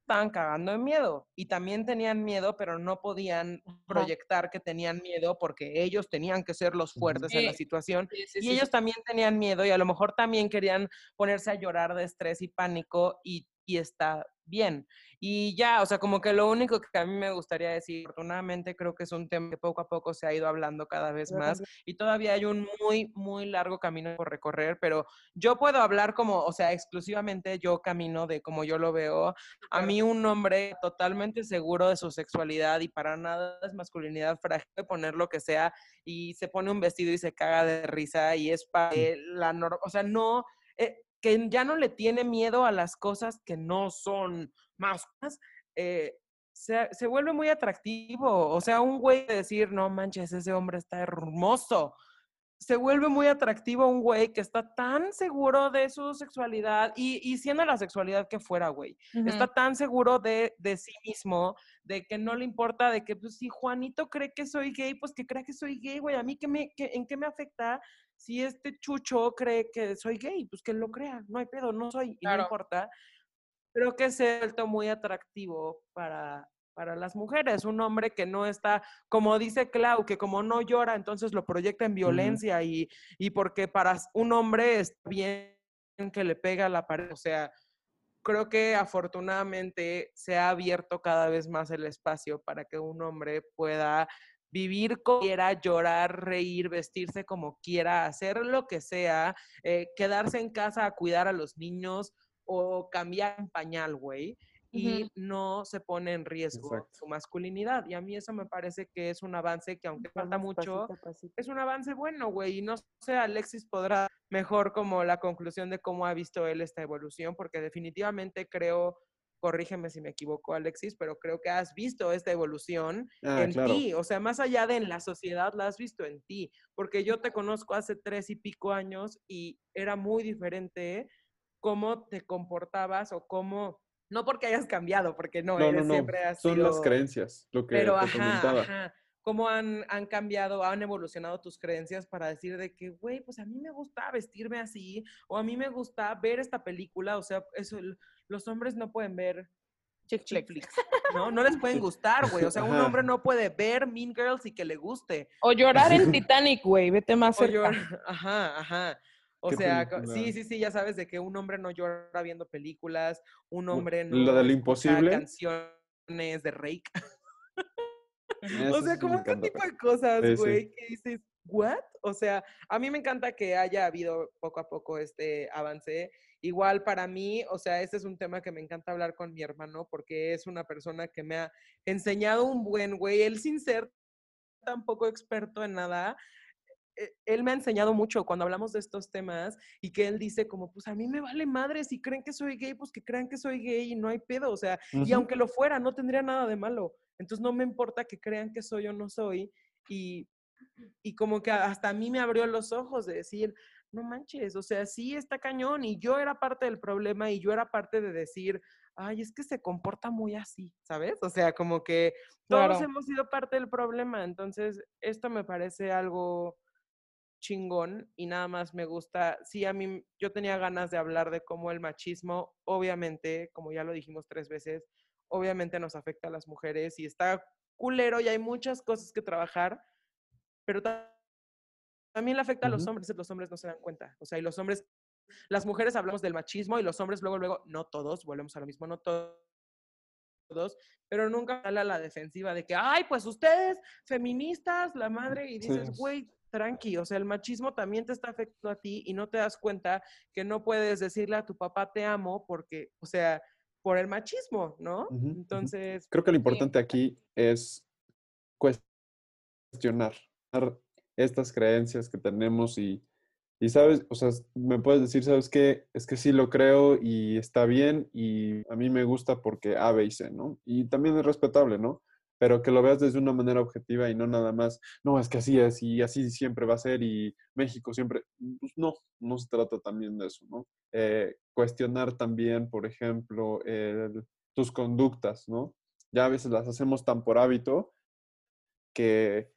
estaban cagando de miedo y también tenían miedo, pero no podían proyectar que tenían miedo porque ellos tenían que ser los fuertes en la situación Sí, sí, y ellos también tenían miedo y a lo mejor también querían ponerse a llorar de estrés y pánico y, y está bien. Y ya, o sea, como que lo único que a mí me gustaría decir, afortunadamente creo que es un tema que poco a poco se ha ido hablando cada vez más y todavía hay un muy, muy largo camino por recorrer, pero yo puedo hablar como, o sea, exclusivamente yo camino de como yo lo veo. A mí un hombre totalmente seguro de su sexualidad y para nada es masculinidad frágil de poner lo que sea y se pone un vestido y se caga de risa y es para la norma, o sea, no, eh, que ya no le tiene miedo a las cosas que no son más, eh, se, se vuelve muy atractivo. O sea, un güey de decir, no manches, ese hombre está hermoso. Se vuelve muy atractivo un güey que está tan seguro de su sexualidad y, y siendo la sexualidad que fuera, güey. Está tan seguro de, de sí mismo, de que no le importa, de que, pues, si Juanito cree que soy gay, pues que crea que soy gay, güey. A mí, ¿qué me, qué- ¿en qué me afecta si este chucho cree que soy gay? Pues que lo crea, no hay pedo, no soy, y no importa. Creo que se ha vuelto muy atractivo para, para las mujeres. Un hombre que no está, como dice Clau, que como no llora, entonces lo proyecta en violencia y, y porque para un hombre está bien que le pega a la pared. O sea, creo que afortunadamente se ha abierto cada vez más el espacio para que un hombre pueda vivir como quiera, llorar, reír, vestirse como quiera, hacer lo que sea, eh, quedarse en casa a cuidar a los niños o cambiar un pañal, güey, y no se pone en riesgo Exacto. su masculinidad. Y a mí eso me parece que es un avance que aunque falta Vamos mucho, pasito pasito. es un avance bueno, güey. Y no sé, Alexis podrá mejor como la conclusión de cómo ha visto él esta evolución, porque definitivamente creo, corrígeme si me equivoco, Alexis, pero creo que has visto esta evolución Ah, en claro. ti. O sea, más allá de en la sociedad, la has visto en ti. Porque yo te conozco hace tres y pico años y era muy diferente cómo te comportabas o cómo. No porque hayas cambiado, porque no, No, no, eres no. siempre has Son las sido- creencias, lo que pero te ajá, comentaba. ajá. ¿Cómo han, han cambiado, han evolucionado tus creencias para decir de que, güey, pues a mí me gusta vestirme así, o a mí me gusta ver esta película, o sea, eso, los hombres no pueden ver Chick flicks. ¿no? No les pueden gustar, güey. O sea, un Ajá. hombre no puede ver Mean Girls y que le guste. O llorar en Titanic, güey, vete más O cerca. llorar, ajá, ajá. O ¿Qué sea, película? sí, sí, sí, ya sabes de que un hombre no llora viendo películas, un hombre no la del imposible. canciones de Rake. O sea, sí como este tipo de cosas, Sí, sí. güey, que dices, ¿what? O sea, a mí me encanta que haya habido poco a poco este avance. Igual para mí, o sea, este es un tema que me encanta hablar con mi hermano porque es una persona que me ha enseñado un buen, güey, él sin ser tampoco experto en nada, él me ha enseñado mucho cuando hablamos de estos temas y que él dice como, pues a mí me vale madre, si creen que soy gay, pues que crean que soy gay y no hay pedo, o sea, y Ujú. aunque lo fuera, no tendría nada de malo. Entonces no me importa que crean que soy o no soy y, y como que hasta a mí me abrió los ojos de decir, no manches, o sea, sí está cañón y yo era parte del problema y yo era parte de decir, ay, es que se comporta muy así, ¿sabes? O sea, como que todos Claro. hemos sido parte del problema, entonces esto me parece algo chingón y nada más me gusta, sí, a mí, yo tenía ganas de hablar de cómo el machismo, obviamente, como ya lo dijimos tres veces, obviamente nos afecta a las mujeres y está culero y hay muchas cosas que trabajar, pero ta- también le afecta a los hombres, los hombres no se dan cuenta, o sea, y los hombres, las mujeres hablamos del machismo y los hombres luego, luego, no todos, volvemos a lo mismo, no todos pero nunca sale a la defensiva de que, ay, pues ustedes, feministas, la madre, y Sí. dices, güey, tranqui, o sea, el machismo también te está afectando a ti y no te das cuenta que no puedes decirle a tu papá te amo porque, o sea, por el machismo, ¿no? Entonces, Creo que lo importante aquí es cuestionar estas creencias que tenemos y, y sabes, o sea, me puedes decir, ¿sabes qué? Es que sí lo creo y está bien y a mí me gusta porque A, B y C, ¿no? Y también es respetable, ¿no? Pero que lo veas desde una manera objetiva y no nada más, no, es que así es y así siempre va a ser y México siempre, pues no, no se trata también de eso, ¿no? Eh, cuestionar también, por ejemplo, el- tus conductas, ¿no? Ya a veces las hacemos tan por hábito que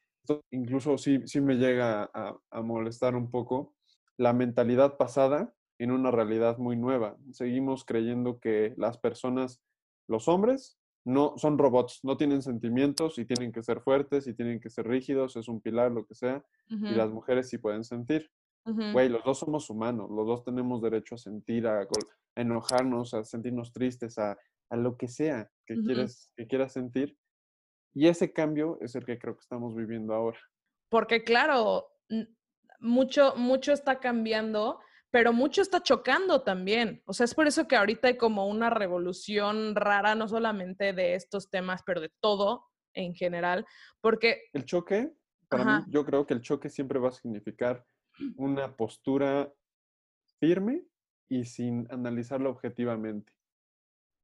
incluso sí, sí me llega a, a molestar un poco la mentalidad pasada en una realidad muy nueva. Seguimos creyendo que las personas los hombres no son robots, no tienen sentimientos y tienen que ser fuertes y tienen que ser rígidos, es un pilar, lo que sea, y las mujeres sí pueden sentir. Güey, los dos somos humanos, los dos tenemos derecho a sentir, a, enojarnos, a sentirnos tristes, a, a lo que sea que, quieres, que quieras sentir. Y ese cambio es el que creo que estamos viviendo ahora. Porque claro, mucho, mucho está cambiando, pero mucho está chocando también. O sea, es por eso que ahorita hay como una revolución rara, no solamente de estos temas, pero de todo en general, porque, El choque, para Ajá. mí, yo creo que el choque siempre va a significar una postura firme y sin analizarlo objetivamente.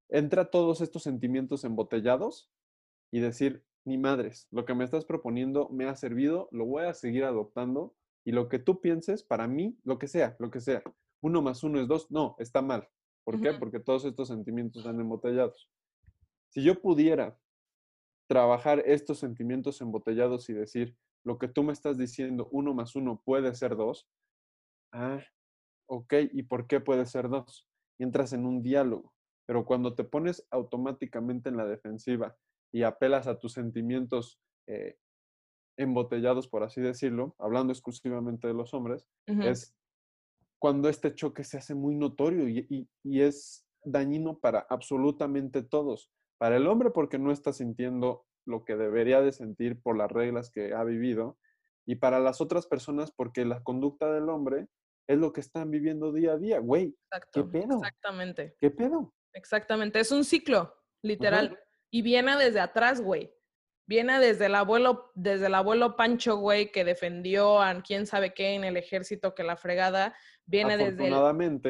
Entra todos estos sentimientos embotellados y decir, ni madres, lo que me estás proponiendo me ha servido, lo voy a seguir adoptando y lo que tú pienses, para mí, lo que sea, lo que sea, uno más uno es dos, no, está mal. ¿Por qué? Porque todos estos sentimientos están embotellados. Si yo pudiera trabajar estos sentimientos embotellados y decir, lo que tú me estás diciendo, uno más uno puede ser dos, ah, ok, ¿y por qué puede ser dos? Y entras en un diálogo, pero cuando te pones automáticamente en la defensiva y apelas a tus sentimientos eh, embotellados, por así decirlo, hablando exclusivamente de los hombres, es cuando este choque se hace muy notorio y, y- y es dañino para absolutamente todos. Para el hombre porque no está sintiendo lo que debería de sentir por las reglas que ha vivido y para las otras personas porque la conducta del hombre es lo que están viviendo día a día. Güey, exacto, pedo? exactamente, ¿qué pedo? exactamente. Es un ciclo, literal. Y viene desde atrás, güey. Viene desde el abuelo, desde el abuelo Pancho, güey, que defendió a quién sabe qué en el ejército que la fregada. Viene desde el...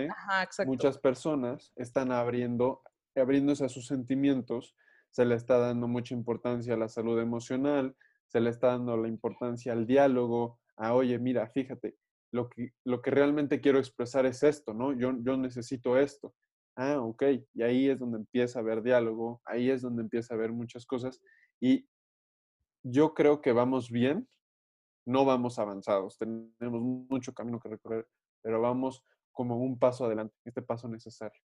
Ajá, muchas personas están abriendo, abriéndose a sus sentimientos, se le está dando mucha importancia a la salud emocional, se le está dando la importancia al diálogo, a oye, mira, fíjate, lo que, lo que realmente quiero expresar es esto, ¿no? Yo, yo necesito esto. Ah, ok. Y ahí es donde empieza a haber diálogo, ahí es donde empieza a haber muchas cosas. Y yo creo que vamos bien, no vamos avanzados, tenemos mucho camino que recorrer, pero vamos como un paso adelante, este paso necesario.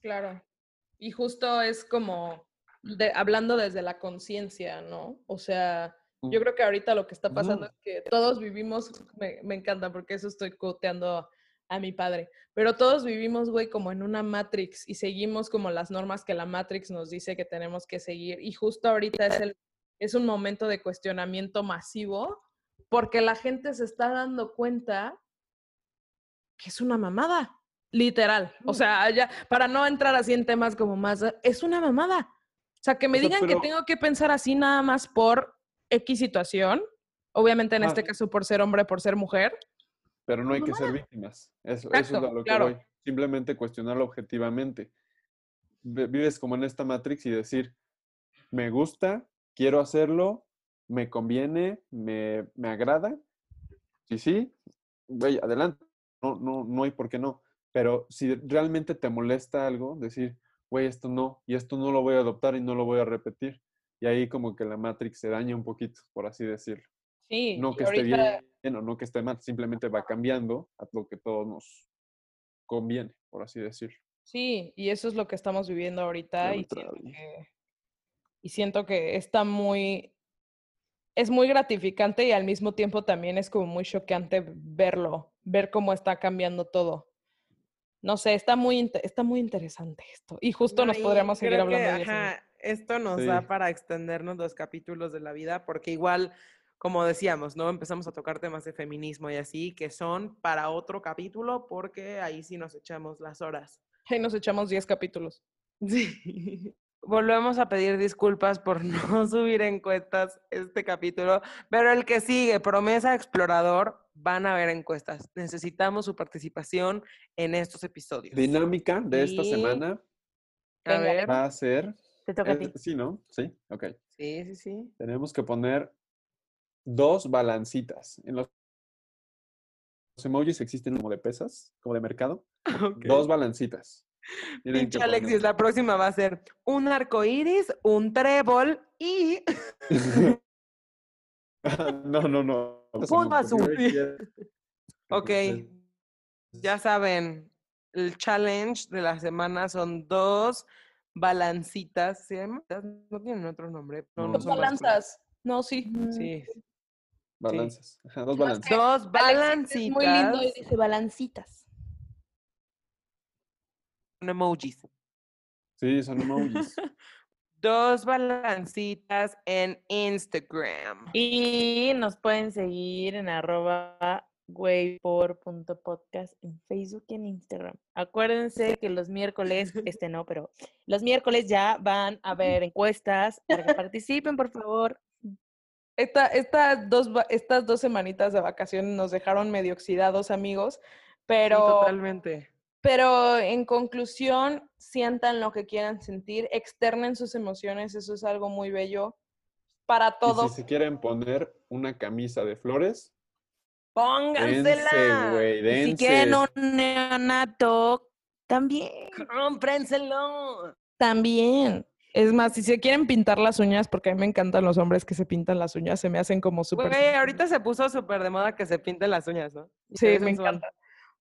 Claro. Y justo es como de- hablando desde la conciencia, ¿no? O sea, yo Mm. creo que ahorita lo que está pasando es que todos vivimos, me, me encanta porque eso estoy coteando a mi padre, pero todos vivimos, güey, como en una Matrix y seguimos como las normas que la Matrix nos dice que tenemos que seguir. Y justo ahorita es, el, es un momento de cuestionamiento masivo porque la gente se está dando cuenta que es una mamada, literal. O sea, ya, para no entrar así en temas como más, es una mamada. O sea, que me O sea, digan pero- que tengo que pensar así nada más por X situación, obviamente en este caso por ser hombre, por ser mujer. Pero no hay que ser víctimas. Eso, eso es a lo que claro. voy. Simplemente cuestionarlo objetivamente. Vi- Vives como en esta Matrix y decir, me gusta, quiero hacerlo, me conviene, me, me agrada. Sí, sí, güey, adelante. No, no, no hay por qué no. Pero si realmente te molesta algo, decir, güey, esto no, y esto no lo voy a adoptar y no lo voy a repetir. Y ahí como que la Matrix se daña un poquito, por así decirlo. Sí, No y que esté ahorita- bien o no que esté mal, simplemente va cambiando a lo que todos nos conviene, por así decirlo. Sí, y eso es lo que estamos viviendo ahorita y que, y siento que está muy, es muy gratificante y al mismo tiempo también es como muy choqueante verlo, ver cómo está cambiando todo. No sé, está muy, está muy interesante esto. Y justo No, nos y podríamos seguir creo que, hablando de eso. ajá, esto nos Sí. da para extendernos los capítulos de la vida, porque igual, como decíamos, ¿no? Empezamos a tocar temas de feminismo y así, que son para otro capítulo, porque ahí sí nos echamos las horas. Ahí nos echamos 10 capítulos. Sí. Volvemos a pedir disculpas por no subir encuestas este capítulo, pero el que sigue, Promesa Explorador, van a haber encuestas. Necesitamos su participación en estos episodios. Dinámica de esta semana A ver, va a ser... te toca a ti. sí, ¿no? Sí, ok. Sí, sí, sí. Tenemos que poner dos balancitas. En los los emojis existen como de pesas, como de mercado. Ok. Dos balancitas. Pinche Alexis, poner- la próxima va a ser un arco iris, un trébol y no, no, no. Punto azul. Ok. ya saben, el challenge de la semana son dos balancitas. No tienen otro nombre. No, No, balanzas. No, sí. Sí. Balanzas. Ajá, dos balanzas. Dos Alexis balancitas. Es muy lindo y dice balancitas. Con emojis. Sí, son emojis. Dos balancitas en Instagram. Y nos pueden seguir en arroba güeypor.podcast en Facebook y en Instagram. Acuérdense que los miércoles, este no, pero los miércoles ya van a haber encuestas para que participen, por favor. Esta, estas, dos, estas dos semanitas de vacaciones nos dejaron medio oxidados, amigos, Sí, pero, totalmente. Pero en conclusión, sientan lo que quieran sentir, externen sus emociones, eso es algo muy bello para Y todos. si se quieren poner una camisa de flores, dense, ¡Póngansela! dense. si quieren un neonato, también. ¡Cómprenselo! También. Es más, si se quieren pintar las uñas, porque a mí me encantan los hombres que se pintan las uñas, se me hacen como súper... Güey, ahorita se puso súper de moda que se pinten las uñas, ¿no? Y Sí, me encanta.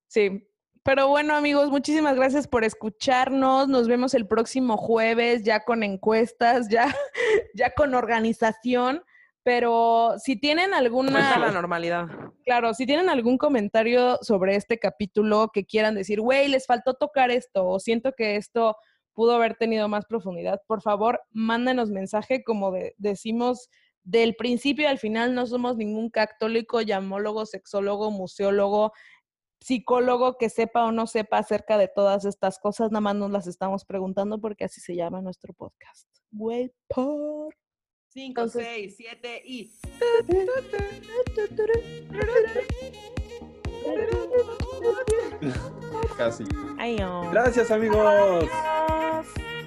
Sí. Pero bueno, amigos, muchísimas gracias por escucharnos. Nos vemos el próximo jueves, ya con encuestas, ya, ya con organización. Pero si tienen Vuelta a la alguna, normalidad. claro, si tienen algún comentario sobre este capítulo que quieran decir, güey, les faltó tocar esto, o siento que esto pudo haber tenido más profundidad, por favor, mándenos mensaje, como de- decimos del principio al final, no somos ningún católico, llamólogo, sexólogo, museólogo, psicólogo que sepa o no sepa acerca de todas estas cosas, nada más nos las estamos preguntando porque así se llama nuestro podcast. Güey, por... Cinco, Entonces- seis, siete y... Casi. Ay, oh. Gracias, amigos.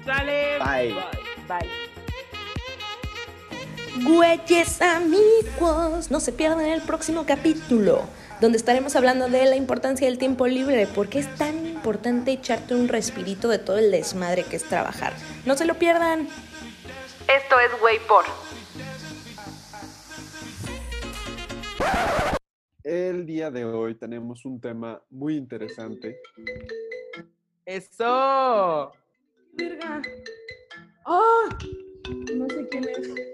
¡Sale! Bye. Bye. Güeyes amigos, no se pierdan el próximo capítulo, donde estaremos hablando de la importancia del tiempo libre, porque es tan importante echarte un respirito de todo el desmadre que es trabajar. No se lo pierdan. Esto es Güey por. El día de hoy tenemos un tema muy interesante. ¡Eso! Verga. ¡Ah! No sé quién es.